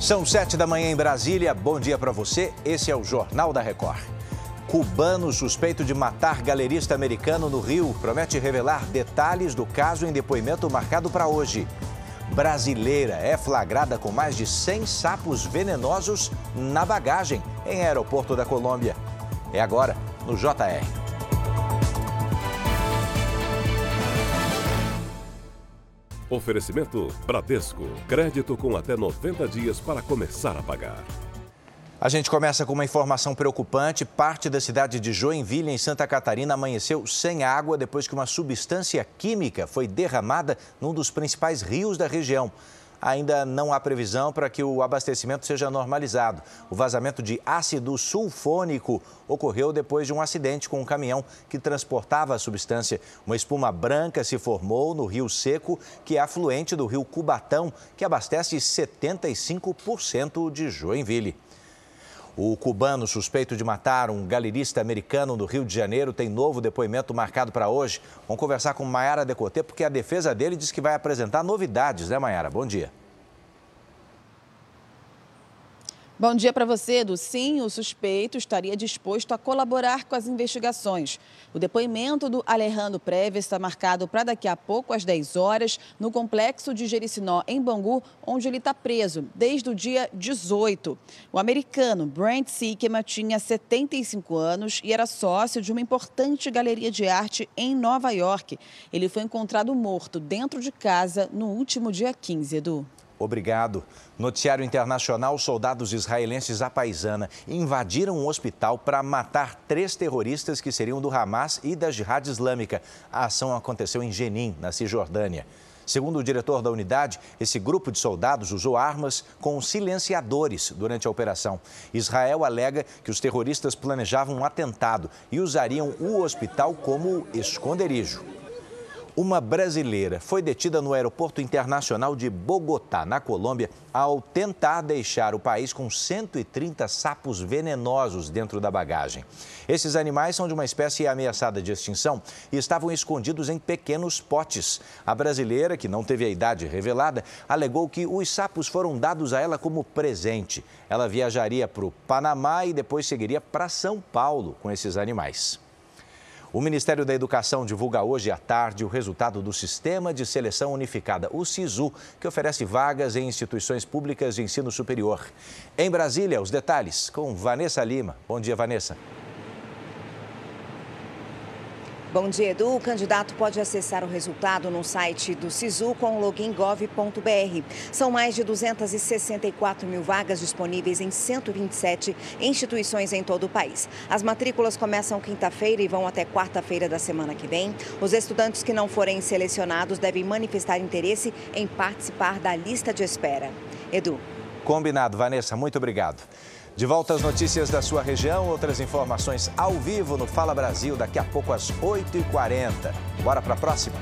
São sete da manhã em Brasília. Bom dia para você. Esse é o Jornal da Record. Cubano suspeito de matar galerista americano no Rio promete revelar detalhes do caso em depoimento marcado para hoje. Brasileira é flagrada com mais de 100 sapos venenosos na bagagem em aeroporto da Colômbia. É agora no JR. Oferecimento Bradesco. Crédito com até 90 dias para começar a pagar. A gente começa com uma informação preocupante. Parte da cidade de Joinville, em Santa Catarina, amanheceu sem água depois que uma substância química foi derramada num dos principais rios da região ainda não há previsão para que o abastecimento seja normalizado. O vazamento de ácido sulfônico ocorreu depois de um acidente com um caminhão que transportava a substância. Uma espuma branca se formou no Rio Seco, que é afluente do Rio Cubatão, que abastece 75% de Joinville. O cubano suspeito de matar um galerista americano no Rio de Janeiro tem novo depoimento marcado para hoje. Vamos conversar com Maiara Decotê, porque a defesa dele diz que vai apresentar novidades, né, Maiara? Bom dia. Bom dia para você, Edu. Sim, o suspeito estaria disposto a colaborar com as investigações. O depoimento do Alejandro Preves está marcado para daqui a pouco, às 10 horas, no complexo de Jericinó, em Bangu, onde ele está preso desde o dia 18. O americano Brent Siekema tinha 75 anos e era sócio de uma importante galeria de arte em Nova York. Ele foi encontrado morto dentro de casa no último dia 15, Edu. Obrigado. Noticiário Internacional: soldados israelenses à paisana invadiram um hospital para matar três terroristas que seriam do Hamas e da Jihad Islâmica. A ação aconteceu em Jenin, na Cisjordânia. Segundo o diretor da unidade, esse grupo de soldados usou armas com silenciadores durante a operação. Israel alega que os terroristas planejavam um atentado e usariam o hospital como esconderijo. Uma brasileira foi detida no Aeroporto Internacional de Bogotá, na Colômbia, ao tentar deixar o país com 130 sapos venenosos dentro da bagagem. Esses animais são de uma espécie ameaçada de extinção e estavam escondidos em pequenos potes. A brasileira, que não teve a idade revelada, alegou que os sapos foram dados a ela como presente. Ela viajaria para o Panamá e depois seguiria para São Paulo com esses animais. O Ministério da Educação divulga hoje à tarde o resultado do Sistema de Seleção Unificada, o SISU, que oferece vagas em instituições públicas de ensino superior. Em Brasília, os detalhes com Vanessa Lima. Bom dia, Vanessa. Bom dia, Edu. O candidato pode acessar o resultado no site do SISU com login gov.br. São mais de 264 mil vagas disponíveis em 127 instituições em todo o país. As matrículas começam quinta-feira e vão até quarta-feira da semana que vem. Os estudantes que não forem selecionados devem manifestar interesse em participar da lista de espera. Edu. Combinado, Vanessa. Muito obrigado. De volta às notícias da sua região, outras informações ao vivo no Fala Brasil, daqui a pouco às 8h40. Bora para a próxima?